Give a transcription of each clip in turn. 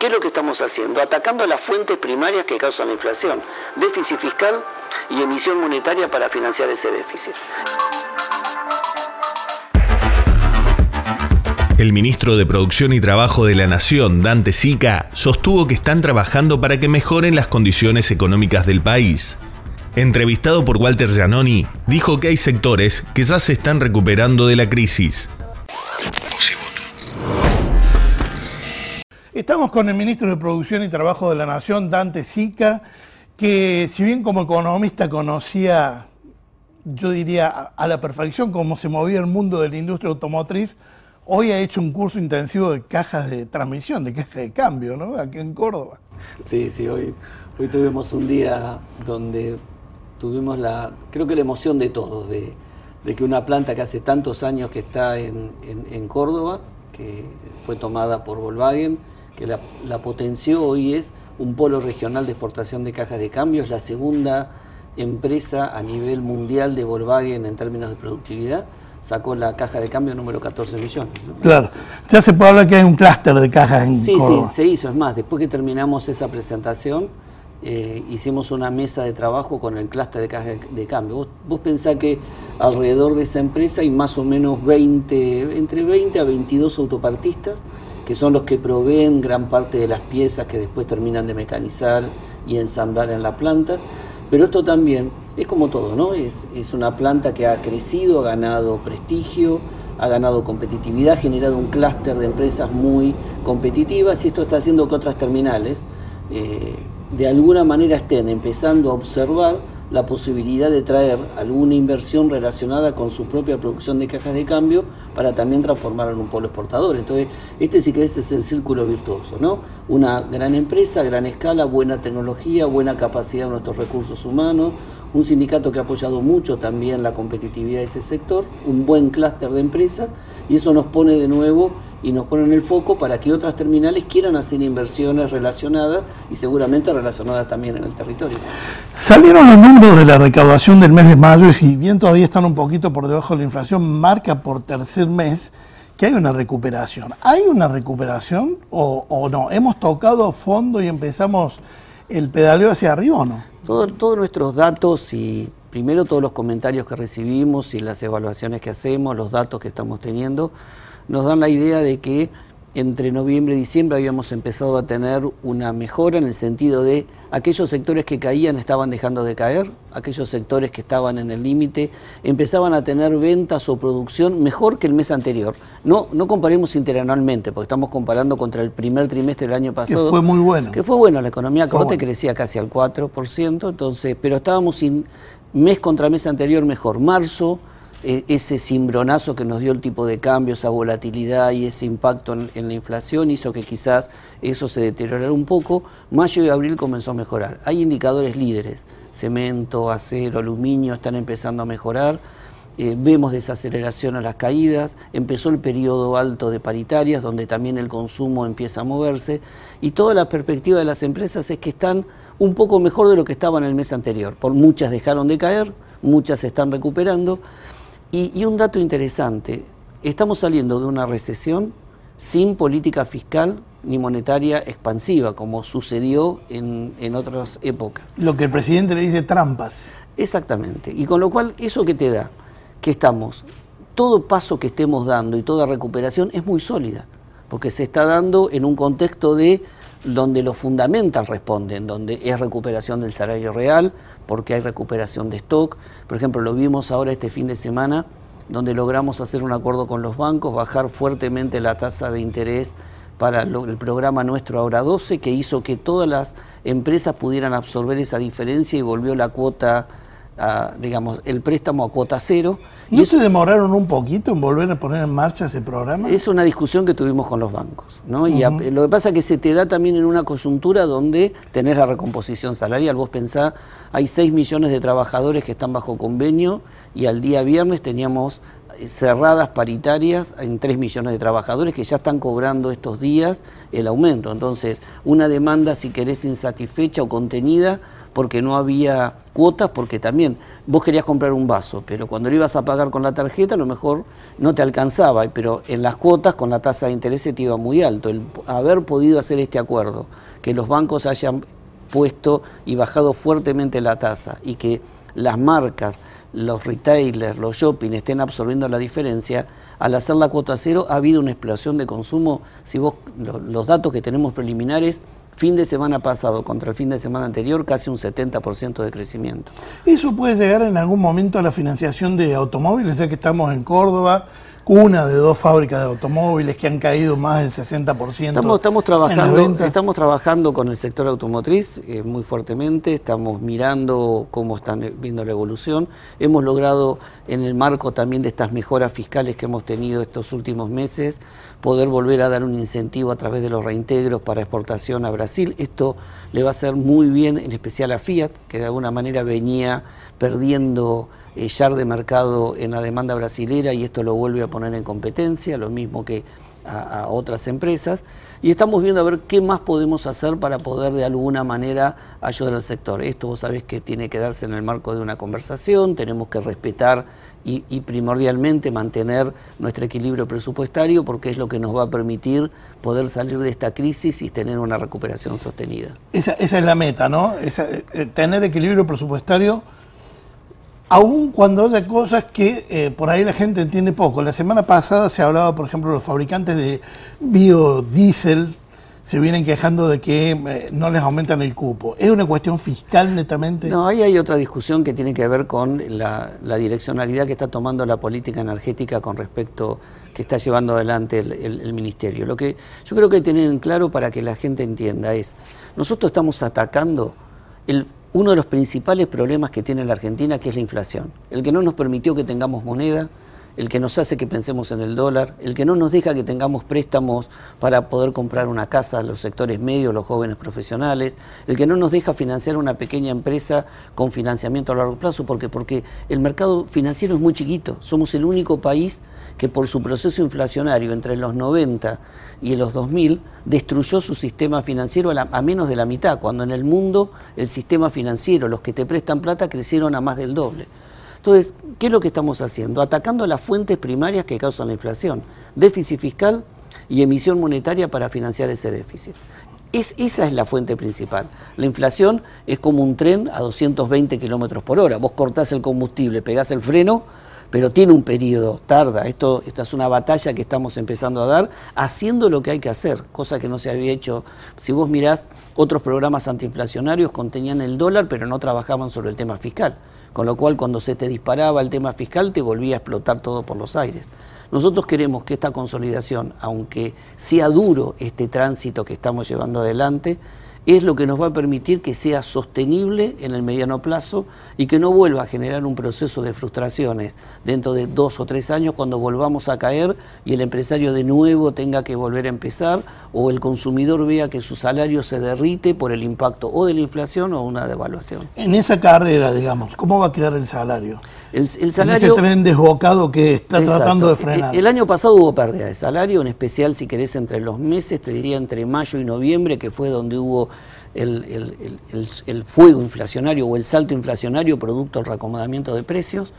¿Qué es lo que estamos haciendo? Atacando las fuentes primarias que causan la inflación, déficit fiscal y emisión monetaria para financiar ese déficit. El ministro de Producción y Trabajo de la Nación, Dante Sica, sostuvo que están trabajando para que mejoren las condiciones económicas del país. Entrevistado por Walter Giannoni, dijo que hay sectores que ya se están recuperando de la crisis. Estamos con el ministro de Producción y Trabajo de la Nación, Dante Sica, que si bien como economista conocía, yo diría, a la perfección cómo se movía el mundo de la industria automotriz, Hoy ha hecho un curso intensivo de cajas de transmisión, de cajas de cambio, ¿no? Aquí en Córdoba. Sí, sí, hoy, hoy tuvimos un día donde tuvimos la, creo que la emoción de todos, de, que una planta que hace tantos años que está en, Córdoba, que fue tomada por Volkswagen, que la, la, potenció hoy es un polo regional de exportación de cajas de cambio, es la segunda empresa a nivel mundial de Volkswagen en términos de productividad. Sacó la caja de cambio número 14 millones. Claro, ya se puede hablar que hay un clúster de cajas en Sí, sí, se hizo, es más, después que terminamos esa presentación, eh, hicimos una mesa de trabajo con el clúster de cajas de cambio. Vos, vos, pensás que alrededor de esa empresa hay más o menos 20, entre 20 a 22 autopartistas, que son los que proveen gran parte de las piezas que después terminan de mecanizar y ensamblar en la planta. Pero esto también es como todo, ¿no? Es, es una planta que ha crecido, ha ganado prestigio, ha ganado competitividad, ha generado un clúster de empresas muy competitivas y esto está haciendo que otras terminales eh, de alguna manera estén empezando a observar la posibilidad de traer alguna inversión relacionada con su propia producción de cajas de cambio para también transformarlo en un polo exportador. Entonces, este sí que es el círculo virtuoso, ¿no? Una gran empresa, gran escala, buena tecnología, buena capacidad de nuestros recursos humanos, un sindicato que ha apoyado mucho también la competitividad de ese sector, un buen clúster de empresas, y eso nos pone de nuevo y nos ponen el foco para que otras terminales quieran hacer inversiones relacionadas y seguramente relacionadas también en el territorio. Salieron los números de la recaudación del mes de mayo y si bien todavía están un poquito por debajo de la inflación, marca por tercer mes que hay una recuperación. ¿Hay una recuperación o, o no? ¿Hemos tocado fondo y empezamos el pedaleo hacia arriba o no? todos nuestros datos y primero todos los comentarios que recibimos y las evaluaciones que hacemos, los datos que estamos teniendo, nos dan la idea de que entre noviembre y diciembre habíamos empezado a tener una mejora en el sentido de aquellos sectores que caían estaban dejando de caer, aquellos sectores que estaban en el límite empezaban a tener ventas o producción mejor que el mes anterior. No, no comparemos interanualmente, porque estamos comparando contra el primer trimestre del año pasado. Que fue muy bueno. Que fue bueno, la economía corte crecía casi al 4%, entonces, pero estábamos sin mes contra mes anterior mejor. Marzo ese cimbronazo que nos dio el tipo de cambio, esa volatilidad y ese impacto en, la inflación hizo que quizás eso se deteriorara un poco. Mayo y abril comenzó a mejorar. Hay indicadores líderes, cemento, acero, aluminio están empezando a mejorar. Eh, vemos desaceleración a las caídas, empezó el periodo alto de paritarias, donde también el consumo empieza a moverse, y toda la perspectiva de las empresas es que están un poco mejor de lo que estaban el mes anterior. Por muchas dejaron de caer, muchas se están recuperando. Y, un dato interesante, estamos saliendo de una recesión sin política fiscal ni monetaria expansiva, como sucedió en, en, otras épocas. Lo que el presidente le dice trampas. Exactamente. Y con lo cual, ¿eso que te da? Que estamos, todo paso que estemos dando y toda recuperación es muy sólida, porque se está dando en un contexto de donde los fundamental responden, donde es recuperación del salario real, porque hay recuperación de stock. Por ejemplo, lo vimos ahora este fin de semana, donde logramos hacer un acuerdo con los bancos, bajar fuertemente la tasa de interés para el programa nuestro ahora 12, que hizo que todas las empresas pudieran absorber esa diferencia y volvió la cuota digamos, el préstamo a cuota cero. ¿No se demoraron un poquito en volver a poner en marcha ese programa? Es una discusión que tuvimos con los bancos. ¿no? Y lo que pasa es que se te da también en una coyuntura donde tenés la recomposición salarial. Vos pensás, hay 6 millones de trabajadores que están bajo convenio y al día viernes teníamos eh, cerradas paritarias en 3 millones de trabajadores que ya están cobrando estos días el aumento. Entonces, una demanda, si querés, insatisfecha o contenida, porque no había cuotas, porque también vos querías comprar un vaso, pero cuando lo ibas a pagar con la tarjeta a lo mejor no te alcanzaba, pero en las cuotas con la tasa de interés te iba muy alto. El haber podido hacer este acuerdo, que los bancos hayan puesto y bajado fuertemente la tasa y que las marcas, los retailers, los shopping estén absorbiendo la diferencia, al hacer la cuota cero ha habido una explosión de consumo. Si vos los datos que tenemos preliminares fin de semana pasado contra el fin de semana anterior, casi un 70% de crecimiento. ¿Eso puede llegar en algún momento a la financiación de automóviles? Ya que estamos en Córdoba, una de dos fábricas de automóviles que han caído más del 60%. Estamos, estamos, trabajando, estamos trabajando con el sector automotriz eh, muy fuertemente, estamos mirando cómo están viendo la evolución. Hemos logrado, en el marco también de estas mejoras fiscales que hemos tenido estos últimos meses, poder volver a dar un incentivo a través de los reintegros para exportación a Brasil. Esto le va a hacer muy bien, en especial a Fiat, que de alguna manera venía perdiendo eh, de mercado en la demanda brasilera y esto lo vuelve a poner en competencia, lo mismo que a, otras empresas. Y estamos viendo a ver qué más podemos hacer para poder de alguna manera ayudar al sector. Esto vos sabés que tiene que darse en el marco de una conversación, tenemos que respetar y, primordialmente mantener nuestro equilibrio presupuestario porque es lo que nos va a permitir poder salir de esta crisis y tener una recuperación sostenida. Esa, es la meta, ¿no? Eh, tener equilibrio presupuestario aún cuando haya cosas que eh, por ahí la gente entiende poco. La semana pasada se hablaba, por ejemplo, los fabricantes de biodiesel se vienen quejando de que eh, no les aumentan el cupo. ¿Es una cuestión fiscal netamente? No, ahí hay otra discusión que tiene que ver con la, direccionalidad que está tomando la política energética con respecto que está llevando adelante el, el Ministerio. Lo que yo creo que hay que tener en claro para que la gente entienda es, nosotros estamos atacando el, uno de los principales problemas que tiene la Argentina, que es la inflación. El que no nos permitió que tengamos moneda, el que nos hace que pensemos en el dólar, el que no nos deja que tengamos préstamos para poder comprar una casa a los sectores medios, los jóvenes profesionales, el que no nos deja financiar una pequeña empresa con financiamiento a largo plazo, porque porque el mercado financiero es muy chiquito. Somos el único país que por su proceso inflacionario entre los 90 y los 2000 destruyó su sistema financiero a, menos de la mitad, cuando en el mundo el sistema financiero, los que te prestan plata, crecieron a más del doble. Entonces, ¿qué es lo que estamos haciendo? Atacando las fuentes primarias que causan la inflación, déficit fiscal y emisión monetaria para financiar ese déficit. Es, esa es la fuente principal. La inflación es como un tren a 220 kilómetros por hora. Vos cortás el combustible, pegás el freno pero tiene un periodo, tarda. Esto, esta es una batalla que estamos empezando a dar, haciendo lo que hay que hacer, cosa que no se había hecho. Si vos mirás, otros programas antiinflacionarios contenían el dólar, pero no trabajaban sobre el tema fiscal. Con lo cual, cuando se te disparaba el tema fiscal, te volvía a explotar todo por los aires. Nosotros queremos que esta consolidación, aunque sea duro este tránsito que estamos llevando adelante, es lo que nos va a permitir que sea sostenible en el mediano plazo y que no vuelva a generar un proceso de frustraciones dentro de dos o tres años cuando volvamos a caer y el empresario de nuevo tenga que volver a empezar o el consumidor vea que su salario se derrite por el impacto o de la inflación o una devaluación. En esa carrera, digamos, ¿cómo va a quedar el salario? El, salario en ese tren desbocado que está tratando de frenar. El, el año pasado hubo pérdida de salario, en especial si querés entre los meses, te diría entre mayo y noviembre, que fue donde hubo el, fuego inflacionario o el salto inflacionario producto del reacomodamiento de precios.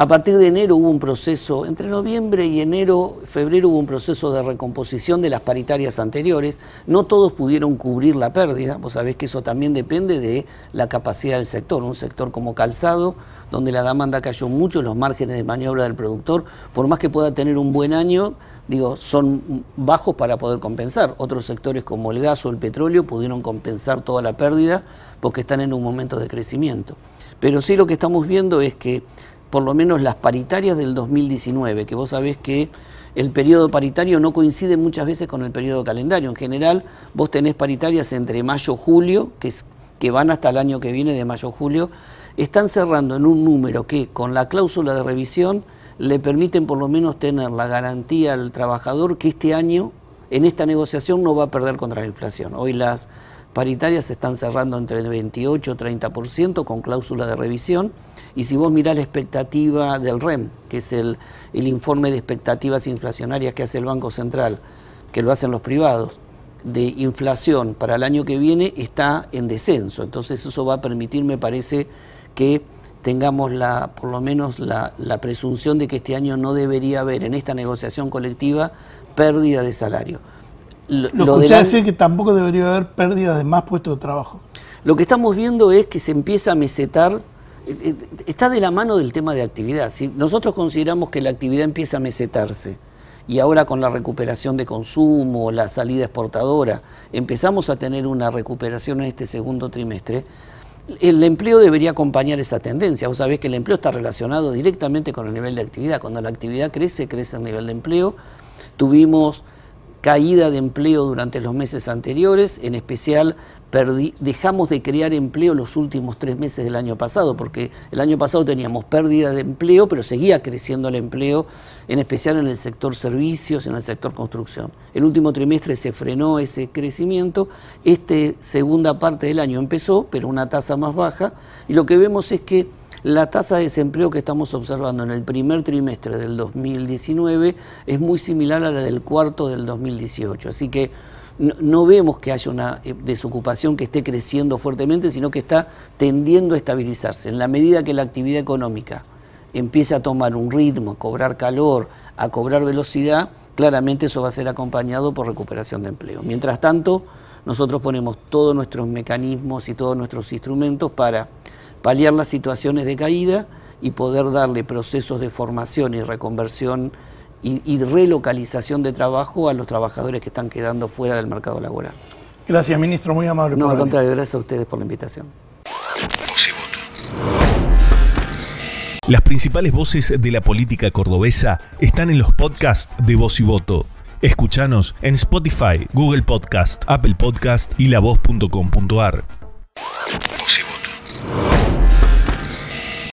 A partir de enero hubo un proceso, entre noviembre y enero, febrero hubo un proceso de recomposición de las paritarias anteriores. No todos pudieron cubrir la pérdida, vos sabés que eso también depende de la capacidad del sector. Un sector como calzado, donde la demanda cayó mucho, los márgenes de maniobra del productor, por más que pueda tener un buen año, digo, son bajos para poder compensar. Otros sectores como el gas o el petróleo pudieron compensar toda la pérdida porque están en un momento de crecimiento. Pero sí lo que estamos viendo es que por lo menos las paritarias del 2019, que vos sabés que el periodo paritario no coincide muchas veces con el periodo calendario. En general, vos tenés paritarias entre mayo-julio, que, que van hasta el año que viene de mayo-julio, están cerrando en un número que con la cláusula de revisión le permiten por lo menos tener la garantía al trabajador que este año en esta negociación no va a perder contra la inflación. Hoy las paritarias se están cerrando entre el 28 y 30% con cláusula de revisión. Y si vos mirás la expectativa del REM, que es el, el informe de expectativas inflacionarias que hace el Banco Central, que lo hacen los privados, de inflación para el año que viene está en descenso. Entonces eso va a permitir, me parece, que tengamos la, por lo menos la, presunción de que este año no debería haber en esta negociación colectiva pérdida de salario. Lo, lo decir que tampoco debería haber pérdida de más puestos de trabajo. Lo que estamos viendo es que se empieza a mesetar, eh, eh, está de la mano del tema de actividad. Si nosotros consideramos que la actividad empieza a mesetarse, y ahora con la recuperación de consumo, la salida exportadora, empezamos a tener una recuperación en este segundo trimestre, el empleo debería acompañar esa tendencia. Vos sabés que el empleo está relacionado directamente con el nivel de actividad. Cuando la actividad crece, crece el nivel de empleo. Tuvimos caída de empleo durante los meses anteriores, en especial dejamos de crear empleo los últimos tres meses del año pasado, porque el año pasado teníamos pérdida de empleo, pero seguía creciendo el empleo, en especial en el sector servicios, en el sector construcción. El último trimestre se frenó ese crecimiento, esta segunda parte del año empezó, pero una tasa más baja, y lo que vemos es que la tasa de desempleo que estamos observando en el primer trimestre del 2019 es muy similar a la del cuarto del 2018, así que no, vemos que haya una eh, desocupación que esté creciendo fuertemente, sino que está tendiendo a estabilizarse. En la medida que la actividad económica empiece a tomar un ritmo, a cobrar calor, a cobrar velocidad, claramente eso va a ser acompañado por recuperación de empleo. Mientras tanto, nosotros ponemos todos nuestros mecanismos y todos nuestros instrumentos para paliar las situaciones de caída y poder darle procesos de formación y reconversión y, relocalización de trabajo a los trabajadores que están quedando fuera del mercado laboral. Gracias, ministro, muy amable. No, al contrario, gracias a ustedes por la invitación. Las principales voces de la política cordobesa están en los podcasts de Voz y Voto. Escuchanos en Spotify, Google Podcast, Apple Podcast y lavoz.com.ar. Voz y Voto.